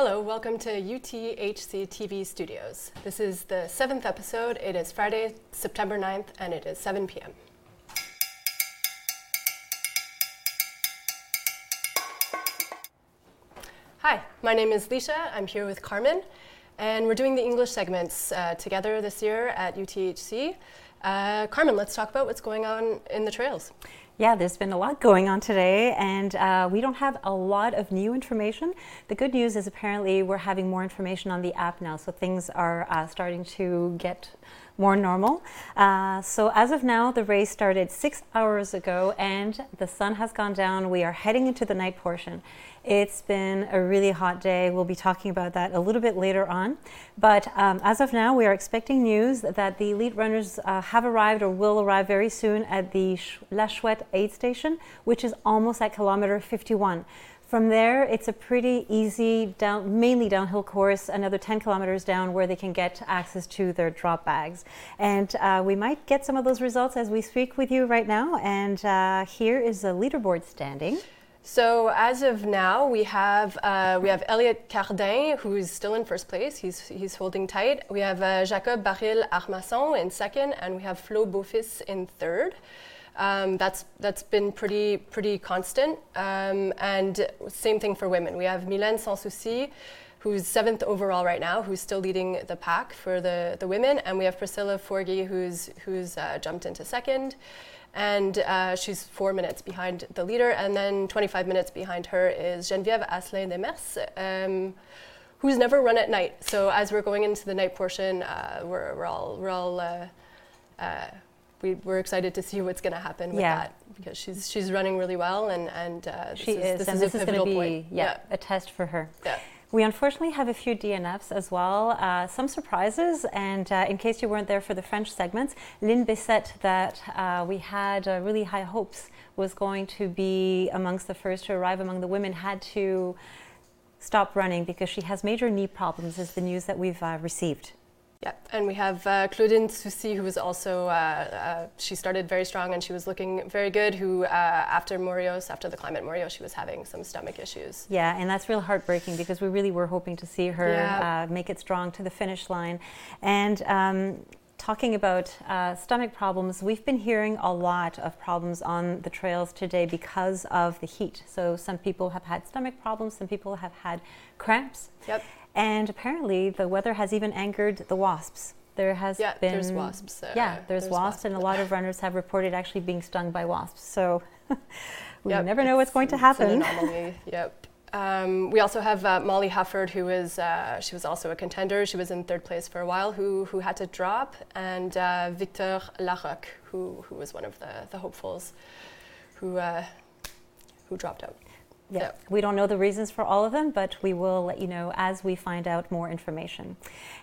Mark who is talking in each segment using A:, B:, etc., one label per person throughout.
A: Hello, welcome to UTHC TV Studios. This is the seventh episode. It is Friday, September 9th, and it is 7 p.m. Hi, my name is Lisha. I'm here with Carmen, and we're doing the English segments uh, together this year at UTHC. Uh, Carmen, let's talk about what's going on in the trails.
B: Yeah, there's been a lot going on today, and uh, we don't have a lot of new information. The good news is apparently we're having more information on the app now, so things are uh, starting to get more normal. Uh, so, as of now, the race started six hours ago, and the sun has gone down. We are heading into the night portion. It's been a really hot day. We'll be talking about that a little bit later on. But um, as of now, we are expecting news that the elite runners uh, have arrived or will arrive very soon at the La Chouette aid station, which is almost at kilometer 51. From there, it's a pretty easy, down, mainly downhill course, another 10 kilometers down where they can get access to their drop bags. And uh, we might get some of those results as we speak with you right now. And uh, here is a leaderboard standing.
A: So as of now, we have uh, we have Elliot Cardin, who is still in first place. He's he's holding tight. We have uh, Jacob Baril Armasson in second, and we have Flo Beaufils in third. Um, that's that's been pretty pretty constant. Um, and same thing for women. We have Mylène Sansouci, who's seventh overall right now, who's still leading the pack for the, the women, and we have Priscilla Forgy, who's who's uh, jumped into second and uh, she's four minutes behind the leader, and then 25 minutes behind her is Geneviève Asselin Demers, um, who's never run at night. So as we're going into the night portion, uh, we're, we're all we're all uh, uh we, are excited to see what's going to happen with yeah. that because she's she's running really well, and and uh,
B: she is, is, this and is this is going to be yeah, yeah, a test for her.
A: Yeah.
B: We unfortunately have a few DNFs as well, uh, some surprises, and uh, in case you weren't there for the French segments, Lynn Bessette, that uh, we had uh, really high hopes was going to be amongst the first to arrive among the women, had to stop running because she has major knee problems, is the news that we've uh, received.
A: Yeah, and we have uh, Claudine Soucy, who was also, uh, uh, she started very strong and she was looking very good, who uh, after Morios, after the climate Mourios, she was having some stomach issues.
B: Yeah, and that's real heartbreaking because we really were hoping to see her yeah. Uh, make it strong to the finish line. And um, talking about uh, stomach problems, we've been hearing a lot of problems on the trails today because of the heat. So some people have had stomach problems, some people have had cramps.
A: Yep.
B: And apparently, the weather has even angered the wasps. There has
A: yeah,
B: been
A: there's wasps.
B: Uh, yeah, there's, there's wasps, wasps, and a lot of runners have reported actually being stung by wasps. So we yep, never know what's going to happen.
A: yep. Um, we also have uh, Molly Hufford, who is uh, she was also a contender. She was in third place for a while, who who had to drop, and uh, Victor Larocque, who who was one of the the hopefuls, who uh, who dropped out.
B: Yeah. We don't know the reasons for all of them, but we will let you know as we find out more information.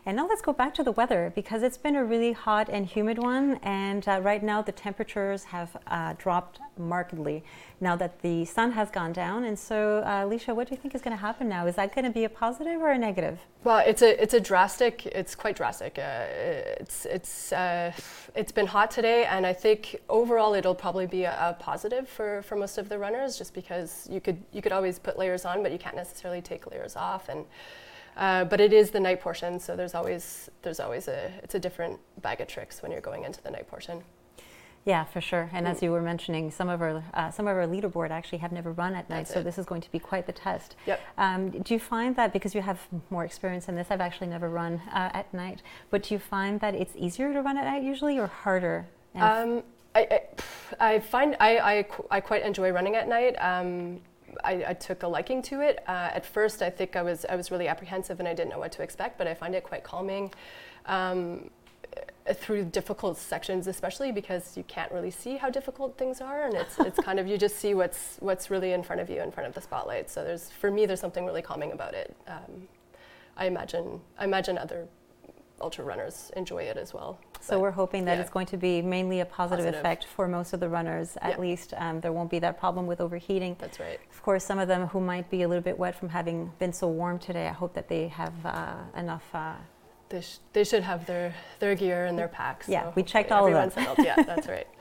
B: And now let's go back to the weather because it's been a really hot and humid one, and uh, right now the temperatures have uh, dropped markedly now that the sun has gone down. And so, uh, Lisha, what do you think is going to happen now? Is that going to be a positive or a negative?
A: Well, it's a it's a drastic. It's quite drastic. Uh, it's it's uh, it's been hot today, and I think overall it'll probably be a, a, positive for, for most of the runners, just because you could you could always put layers on, but you can't necessarily take layers off and. Uh, but it is the night portion, so there's always there's always a it's a different bag of tricks when you're going into the night portion.
B: Yeah, for sure. And as you were mentioning, some of our uh, some of our leaderboard actually have never run at night, so this is going to be quite the test.
A: Yep.
B: Um, do you find that because you have more experience in this? I've actually never run uh, at night, but do you find that it's easier to run at night usually, or harder?
A: Um, I, I, I, find I, I, I, quite enjoy running at night. Um, I, I, took a liking to it. Uh, at first, I think I was I was really apprehensive and I didn't know what to expect, but I find it quite calming. Um, through difficult sections, especially because you can't really see how difficult things are, and it's it's kind of you just see what's what's really in front of you, in front of the spotlight. So there's for me, there's something really calming about it. Um, I imagine I imagine other ultra runners enjoy it as well.
B: So we're hoping that yeah. it's going to be mainly a positive, positive, effect for most of the runners. At least um, there won't be that problem with overheating.
A: That's right.
B: Of course, some of them who might be a little bit wet from having been so warm today, I hope that they have uh, enough. Uh,
A: they, sh- they should have their, their gear and their packs.
B: Yeah, so we checked all of them. Settled.
A: yeah, that's right.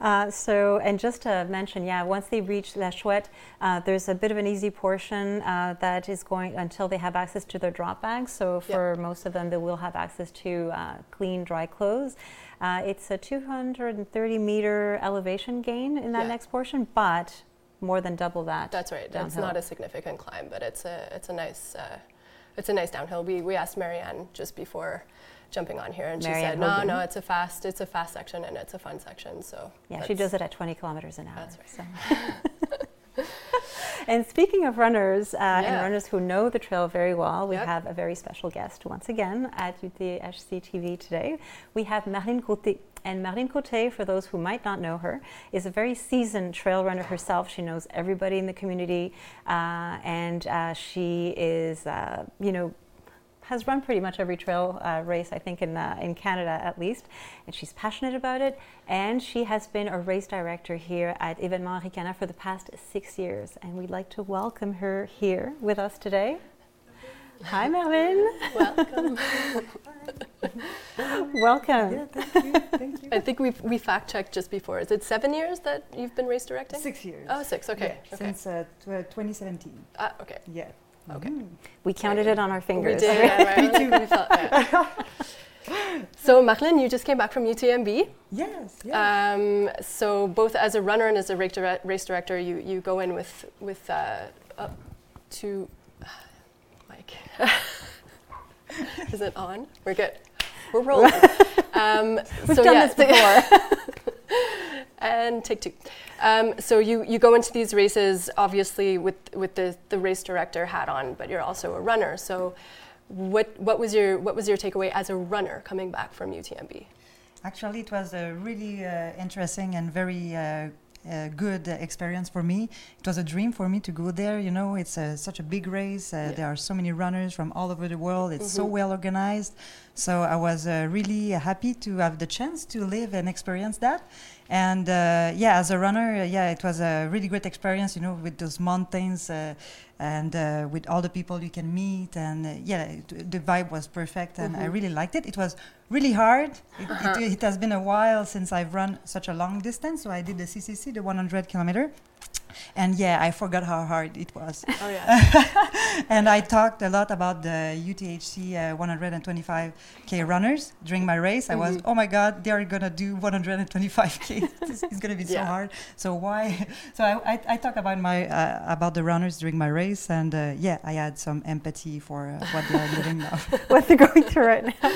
B: Uh, so, and just to mention, yeah, once they reach La Chouette, uh, there's a bit of an easy portion uh, that is going until they have access to their drop bags. So, for yep. most of them, they will have access to uh, clean, dry clothes. Uh, it's a 230 meter elevation gain in that yeah. next portion, but more than double that.
A: That's right. Downhill. It's not a significant climb, but it's a it's a nice uh, it's a nice downhill. We we asked Marianne just before jumping on here, and Marianne she said, Hogan. "No, no, it's a fast it's a fast section and it's a fun section." So
B: yeah, she does it at 20 kilometers an hour.
A: That's right.
B: So. and speaking of runners uh, yeah. and runners who know the trail very well, we yep. have a very special guest once again at UTHC TV today. We have Marlene Côté. And Marlene Côté, for those who might not know her, is a very seasoned trail runner herself. She knows everybody in the community, uh, and uh, she is, uh, you know, has run pretty much every trail uh, race, I think, in, uh, in Canada at least. And she's passionate about it. And she has been a race director here at Evenement Harricana for the past six years. And we'd like to welcome her here with us today. Hi, Marlene.
A: Welcome.
B: Welcome.
C: Yeah, thank you. Thank you.
A: I think we we fact checked just before. Is it seven years that you've been race directing?
C: Six years.
A: Oh, six. Okay.
C: Yeah, okay. Since uh, tw- 2017.
A: Ah, okay.
C: Yeah.
A: Okay. Mm.
B: We counted it on our fingers.
A: We did. yeah, Me too. We felt, yeah. so, Marlene, you just came back from UTMB.
C: Yes.
A: yes. Um, so, both as a runner and as a race director, you, you go in with with uh, uh, two Is it on? We're good. We're rolling.
B: um, We've so done yeah, this before.
A: and take two. Um, so you, you go into these races obviously with with the, the race director hat on, but you're also a runner. So what what was your what was your takeaway as a runner coming back from UTMB?
C: Actually, it was a really uh, interesting and very uh, a good experience for me. It was a dream for me to go there. You know, it's a, such a big race. Uh, yeah. There are so many runners from all over the world. It's mm-hmm. so well organized. So I was uh, really happy to have the chance to live and experience that. And uh, yeah, as a runner, uh, yeah, it was a really great experience. You know, with those mountains uh, and uh, with all the people you can meet, and yeah, it, the vibe was perfect, and mm-hmm. I really liked it. It was really hard. It, uh-huh. it, it, has been a while since I've run such a long distance, so I did the CCC, the 100 kilometer. And yeah, I forgot how hard it was.
A: Oh yeah.
C: and I talked a lot about the UTHC uh, 125k runners during my race. Mm-hmm. I was, mm-hmm. oh my God, they are gonna do 125k. it's gonna be yeah. so hard. So why? So I, I, I talk about my uh, about the runners during my race, and uh, yeah, I had some empathy for uh, what they are doing now.
B: what they're going through right now.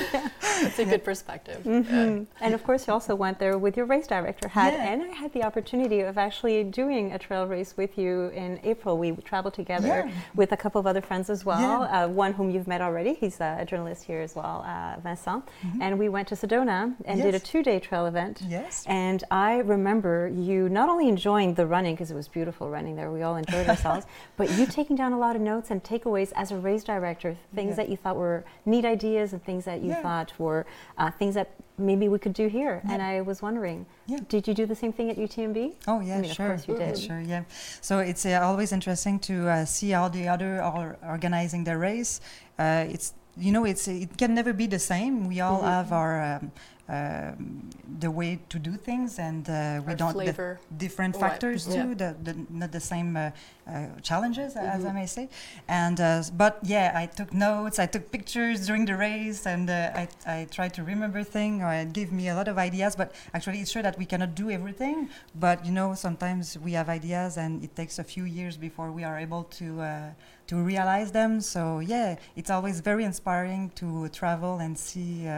A: It's a good perspective.
B: Mm-hmm. And of course, you also went there with your race director hat, yeah. and I had the opportunity of actually doing a trail race with you in April. We traveled together yeah. with a couple of other friends as well. Yeah. Uh, one whom you've met already. He's a journalist here as well, uh, Vincent. Mm-hmm. And we went to Sedona and yes. did a two-day trail event.
C: Yes.
B: And I remember you not only enjoying the running because it was beautiful running there. We all enjoyed ourselves, but you taking down a lot of notes and takeaways as a race director, things yeah. that you thought were neat ideas and things that you thought were uh, things that maybe we could do here. Yeah. And I was wondering, yeah. did you do the same thing at UTMB?
C: Oh yeah,
B: I mean,
C: sure.
B: Of course you did.
C: Sure, yeah. So it's uh, always interesting to uh, see how the other are organizing their race. Uh, it's you know it's it can never be the same. We all mm-hmm. have our um, um, the way to do things, and uh, we don't
A: flavor.
C: different factors too. Yeah. The, the, not the same uh, uh, challenges, mm-hmm. as I may say. And uh, but yeah, I took notes, I took pictures during the race, and uh, I I tried to remember things. Or it gave me a lot of ideas. But actually, it's true that we cannot do everything. But you know, sometimes we have ideas, and it takes a few years before we are able to uh, to realize them. So yeah, it's always very inspiring to travel and see.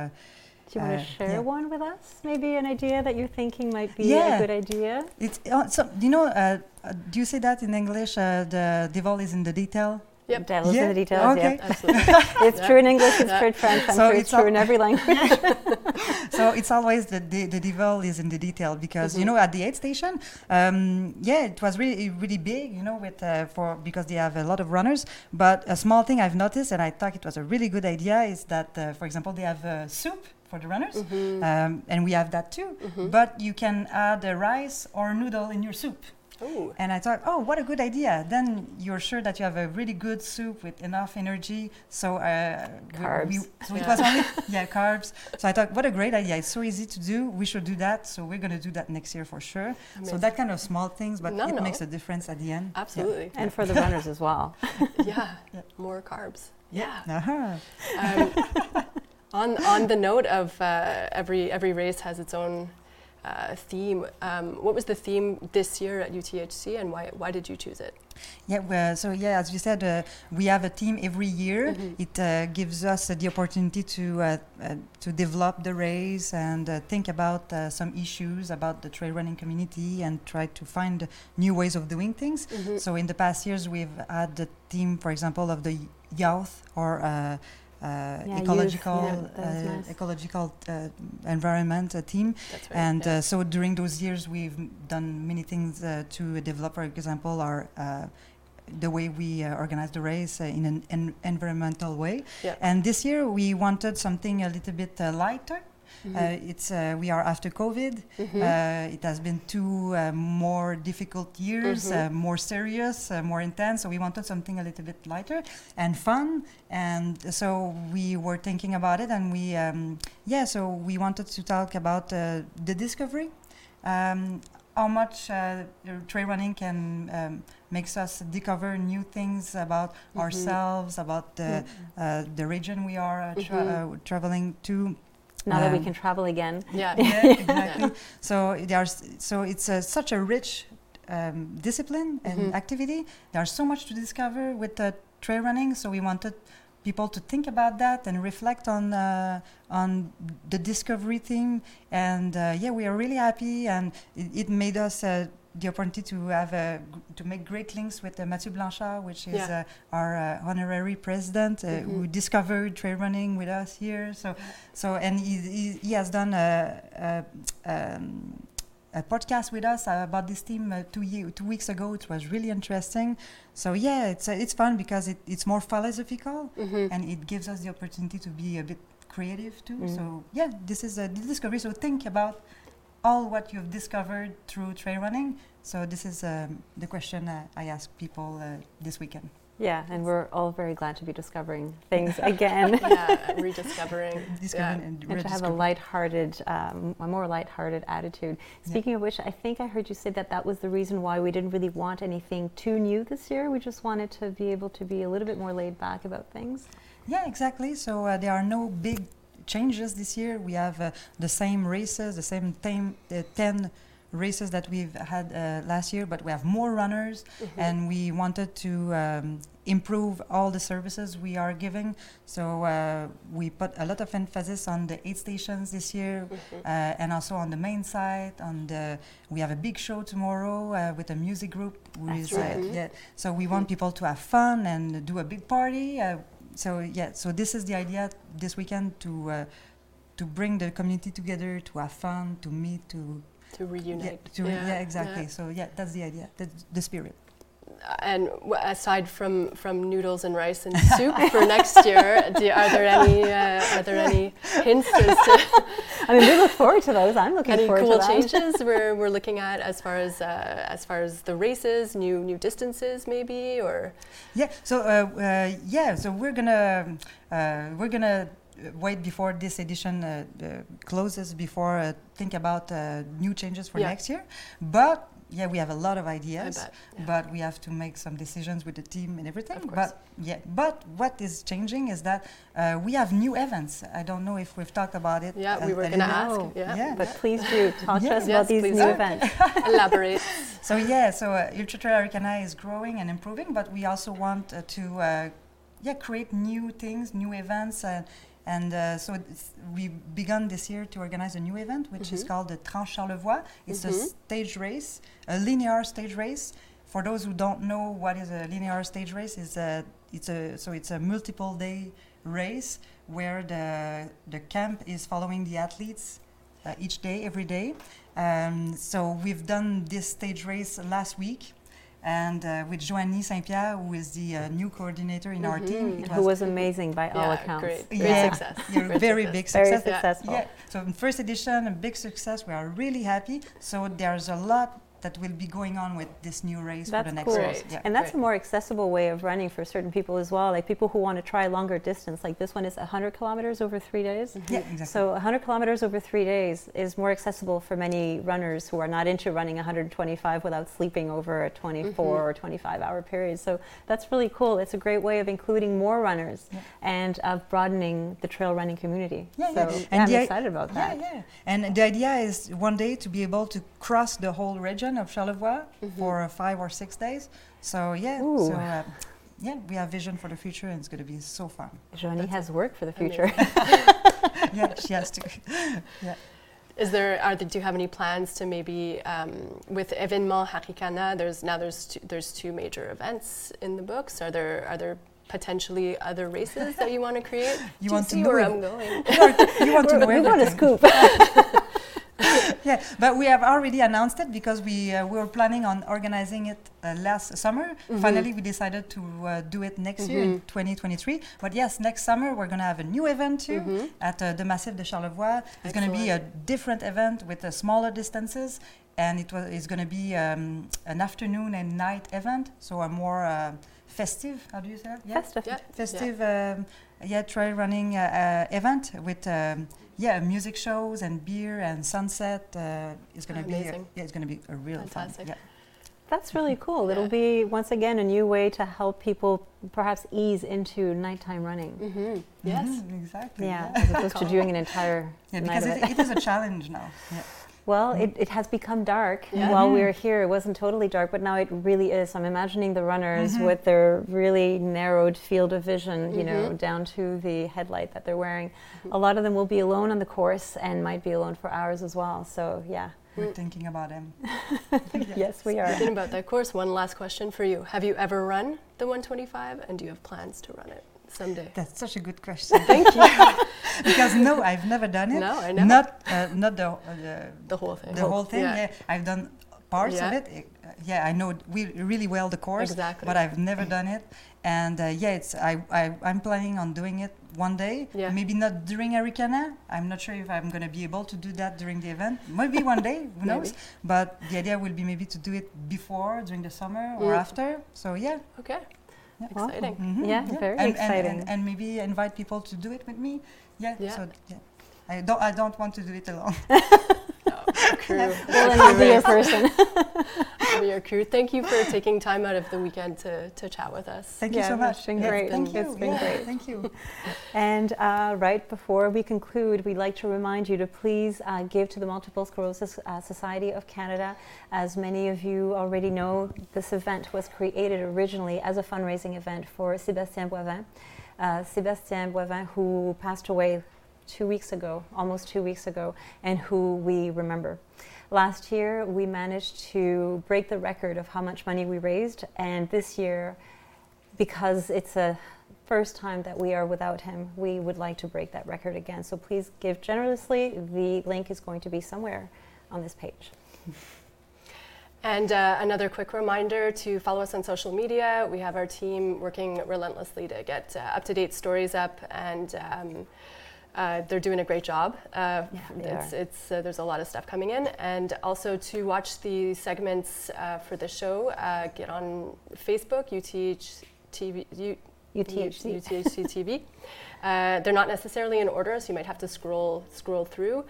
C: Uh,
B: do you want to uh, share yeah. one with us? Maybe an idea that you're thinking might be yeah. a good idea.
C: It's uh, so you know. Uh, uh, do you say that in English? Uh, the devil is in the detail.
B: Yep. Devil's yeah. in the details. Okay. Yep. Absolutely. it's yeah. true in English. It's true in French. I'm so sure it's, it's true in every language.
C: so it's always the, the, the devil is in the detail because mm-hmm. you know at the aid station, um, yeah, it was really really big. You know, with uh, for because they have a lot of runners. But a small thing I've noticed, and I thought it was a really good idea, is that uh, for example they have soup for the runners, mm-hmm. um, and we have that too. Mm-hmm. But you can add a rice or noodle in your soup.
A: Ooh.
C: And I thought, oh, what a good idea. Then you're sure that you have a really good soup with enough energy. So, uh,
B: Carbs.
C: We, so it was only, yeah, carbs. So I thought, what a great idea. It's so easy to do. We should do that. So we're going to do that next year for sure. So that kind of small things, but
A: No,
C: it
A: no.
C: makes a difference at the end. Yeah.
A: Absolutely.
B: And for the runners as well.
A: Yeah.
C: Yeah.
A: More carbs. Yeah.
C: Uh-huh.
A: Um, on on the note of uh, every every race has its own uh, theme. Um, what was the theme this year at UTHC, and why why did you choose it?
C: Yeah, well, so yeah, as you said, uh, we have a team every year.
A: Mhm.
C: It uh, gives us uh, the opportunity to uh, uh, to develop the race and uh, think about uh, some issues about the trail running community and try to find new ways of doing things.
A: Mhm.
C: So in the past years, we've had the team, for example, of the youth or uh, uh, ecological
B: yeah,
C: uh,
B: nice.
C: ecological uh, environment uh, team.
A: Right.
C: And
A: yeah.
C: uh, so during those years, we've done many things uh, to develop, for example, our uh, the way we uh, organize the race uh, in an en- environmental way.
A: Yeah.
C: And this year, we wanted something a little bit uh, lighter.
A: Mhm.
C: Uh, it's uh, we are after COVID.
A: Mhm.
C: Uh, it has been two uh, more difficult years,
A: Mhm.
C: uh, more serious, uh, more intense. So we wanted something a little bit lighter and fun. And so we were thinking about it, and we, um, yeah, so we wanted to talk about uh, the discovery, um, how much uh, trail running can um, makes us discover new things about
A: Mhm.
C: ourselves, about the uh, the region we are uh, tra-
A: Mhm.
C: uh, traveling to.
B: Now that we
C: Um,
B: can travel again.
A: yeah.
C: yeah, exactly. So there are so it's uh, such a rich um, discipline and
A: Mhm.
C: activity. There's so much to discover with uh, trail running. So we wanted people to think about that and reflect on uh, on the discovery theme. And uh, yeah, we are really happy, and it, it made us. The opportunity to have to make great links with uh, Mathieu Blanchard, which is
A: Yeah.
C: uh, our uh, honorary president, uh, who
A: Mhm.
C: discovered trail running with us here. So so, and he, he, he has done a, a, um, a podcast with us about this team uh, two, year, two weeks ago. It was really interesting. So, yeah, it's, uh, it's fun because it, it's more philosophical
A: Mhm.
C: and it gives us the opportunity to be a bit creative too.
B: Mm.
C: So, yeah, this is a discovery. So, think about all what you've discovered through trail running. So, this is um, the question uh, I ask people uh, this weekend.
B: Yeah, and we're all very glad to be discovering things again.
A: yeah, rediscovering.
C: Discovering
A: yeah.
C: and,
B: and to have a
C: rediscovering.
B: light-hearted, um, a more light-hearted attitude. Speaking of which, I think I heard you say that that was the reason why we didn't really want anything too new this year. We just wanted to be able to be a little bit more laid back about things.
C: Yeah, exactly. So uh, there are no big changes this year. We have uh, the same races, the same uh, 10 races that we've had uh, last year, but we have more runners
A: Mhm.
C: and we wanted to um, improve all the services we are giving. So uh, we put a lot of emphasis on the aid stations this year.
A: Mhm.
C: Uh, and also on the main site, on the we have a big show tomorrow uh, with a music group. who
B: That's
C: is,
A: right.
C: yeah, so we want people to have fun and do a big party. So yeah, so this is the idea this weekend to uh, to bring the community together, to have fun, to meet, to
A: to reunite.
C: yeah, to yeah, exactly. So yeah, that's the idea, that's the spirit.
A: And w- aside from, from noodles and rice and soup for next year, do, are there any uh, are there any hints as to
B: I mean, we look forward to those. I'm looking
A: any
B: forward
A: cool
B: to that.
A: changes we're, we're looking at as far as uh, as far as the races, new new distances maybe, or
C: Yeah. So uh, uh, yeah. So we're gonna uh, we're gonna uh, wait before this edition uh, uh, closes before uh, think about uh, new changes for
A: Yeah.
C: next year. But yeah, we have a lot of ideas.
A: bet. yeah.
C: But we have to make some decisions with the team and everything. But yeah, but what is changing is that uh, we have new events. I don't know if we've talked about it.
A: Yeah, we were gonna ask. Yeah.
C: Yeah.
B: But please do talk to
C: Yeah.
B: us
A: Yes,
B: about these new
A: do.
B: events.
A: elaborate.
C: So yeah, so uh, Ultra Trail Harricana is growing and improving, but we also want uh, to uh, yeah create new things, new events, uh, and uh, so we begun this year to organize a new event, which is
A: Mhm.
C: called the Trans Charlevoix. It's a
A: Mhm.
C: stage race, a linear stage race. For those who don't know what is a linear stage race, is a it's a so it's a multiple day race where the the camp is following the athletes uh, each day, every day. Um, so we've done this stage race last week, and uh, with Joanny Saint Pierre, who is the uh, new coordinator in our team. It
B: Who was amazing by all
A: yeah,
B: accounts.
A: great, great
C: Yeah.
A: success.
C: yeah,
A: Great
C: very
A: success.
C: big success.
A: Yeah.
B: successful.
C: Yeah. So in first edition, a big success. We are really happy. So there's a lot that will be going on with this new race
B: That's
C: for the next
B: cool.
A: Great.
C: Yeah.
B: And that's
A: Great.
B: a more accessible way of running for certain people as well. Like people who want to try longer distance, like this one is 100 kilometers over three days. Mm-hmm.
C: yeah, exactly.
B: So 100 kilometers over three days is more accessible for many runners who are not into running 125 without sleeping over a 24 mm-hmm. or 25 hour period. So that's really cool. It's a great way of including more runners
C: Yeah.
B: and of broadening the trail running community.
C: Yeah,
B: so
C: yeah.
B: yeah,
C: And
B: I'm excited about that.
C: Yeah, yeah. And the idea is one day to be able to cross the whole region of Charlevoix for uh, five or six days. So yeah,
B: Ooh.
C: so uh, yeah, we have vision for the future, and it's going to be so fun.
B: Joanny has work for the future.
C: yeah, she has to. yeah.
A: Is there, are there, do you have any plans to maybe, um, with Evenement Harricana, there's, now there's two, there's two major events in the books. Are there, are there potentially other races that you want to create?
C: You
A: do
C: want to
A: see
C: know
A: where
C: it.
A: I'm going?
C: You want, to know
B: we want a
C: everything.
B: scoop.
C: yeah, but we have already announced it because we uh, we were planning on organizing it uh, last summer.
A: Mm-hmm.
C: Finally, we decided to uh, do it next year in 2023. But yes, next summer we're going to have a new event too
A: Mm-hmm.
C: at uh, the Massif de Charlevoix. It's going to be a different event with uh, smaller distances, and it was it's going to be um, an afternoon and night event, so a more uh, festive. How do you say that? Yeah
B: Festive.
A: Yeah.
C: festive um, yeah trail running event with um, yeah music shows and beer and sunset uh, is going to be
A: Amazing.
C: yeah it's going to be a real
A: Fantastic.
C: fun yeah
B: That's really cool. It'll be once again a new way to help people perhaps ease into nighttime running.
A: Mm-hmm. Yes.
C: Mhm, exactly
B: Yeah, as opposed to doing an entire
C: yeah
B: night
C: because
B: of
C: it,
B: it.
C: it is a challenge now yeah
B: Well, it, it has become dark.
A: Yeah.
B: While we
C: Mhm.
B: were here, it wasn't totally dark, but now it really is. I'm imagining the runners
C: Mhm.
B: with their really narrowed field of vision, you know,
A: Mhm.
B: down to the headlight that they're wearing. A lot of them will be alone on the course and might be alone for hours as well. So, yeah.
C: we're
A: Mm.
C: thinking about them
B: Yes, we are.
A: Thinking about that course, one last question for you. Have you ever run the 125 and do you have plans to run it someday?
C: that's such a good question
A: Thank you.
C: because no I've never done it
A: No, I know.
C: not uh, not the uh,
A: the whole thing.
C: the whole thing
A: Yeah.
C: yeah, I've done parts of
A: Yeah.
C: it Uh, yeah I know we really well the course
A: Exactly.
C: but I've never done it. And uh, yeah, it's I, I I'm planning on doing it one day.
A: Yeah.
C: Maybe not during Harricana. I'm not sure if I'm going to be able to do that during the event. Maybe one day, who knows? But the idea will be maybe to do it before, during the summer, or
A: Mm.
C: after. So yeah,
A: Okay.
C: Yeah.
A: Exciting.
C: Mhm,
B: Yeah, very
C: and, and-
B: exciting.
C: And, and maybe invite people to do it with me. Yeah.
A: Yeah.
C: So yeah, I don't I don't want to do it alone.
A: Crew.
B: Well, then you'll be your person.
A: Be your crew. Thank you for taking time out of the weekend to, to chat with us.
C: Thank
B: Yeah,
C: you so much.
B: it's been
C: Yeah,
B: great.
C: Thank you.
B: It's been
C: yeah,
B: great.
C: Thank you.
B: And uh, right before we conclude, we'd like to remind you to please uh, give to the Multiple Sclerosis uh, Society of Canada. As many of you already know, this event was created originally as a fundraising event for Sébastien Boivin. Uh, Sébastien Boivin, who passed away two weeks ago, almost two weeks ago, and who we remember. Last year, we managed to break the record of how much money we raised, and this year, because it's a first time that we are without him, we would like to break that record again. So please give generously. The link is going to be somewhere on this page.
A: And uh, another quick reminder to follow us on social media. We have our team working relentlessly to get uh, up to date stories up, and um, uh, they're doing a great job. Uh,
B: Yeah, they
A: it's,
B: are.
A: it's, uh, there's a lot of stuff coming in. And also to watch the segments uh, for the show, uh, get on Facebook, UTH TV. U-
B: UTHC.
A: UTHC TV. Uh, they're not necessarily in order, so you might have to scroll scroll through.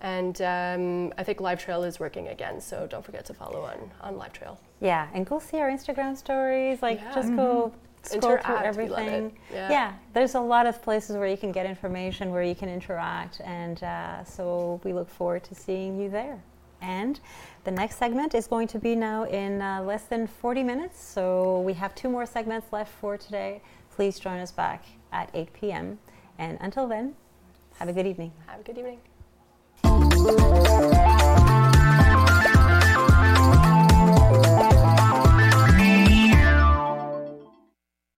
A: And um, I think Live Trail is working again, so don't forget to follow on on Live Trail.
B: Yeah, and go see our Instagram stories. Like,
A: Yeah.
B: just go scroll
A: Interact,
B: through
A: we love it.
B: everything.
A: Yeah.
B: Yeah, there's a lot of places where you can get information, where you can interact, and uh, so we look forward to seeing you there. And the next segment is going to be now in uh, less than 40 minutes, so we have two more segments left for today. Please join us back at 8 p.m. And until then, have a good evening.
A: Have a good evening.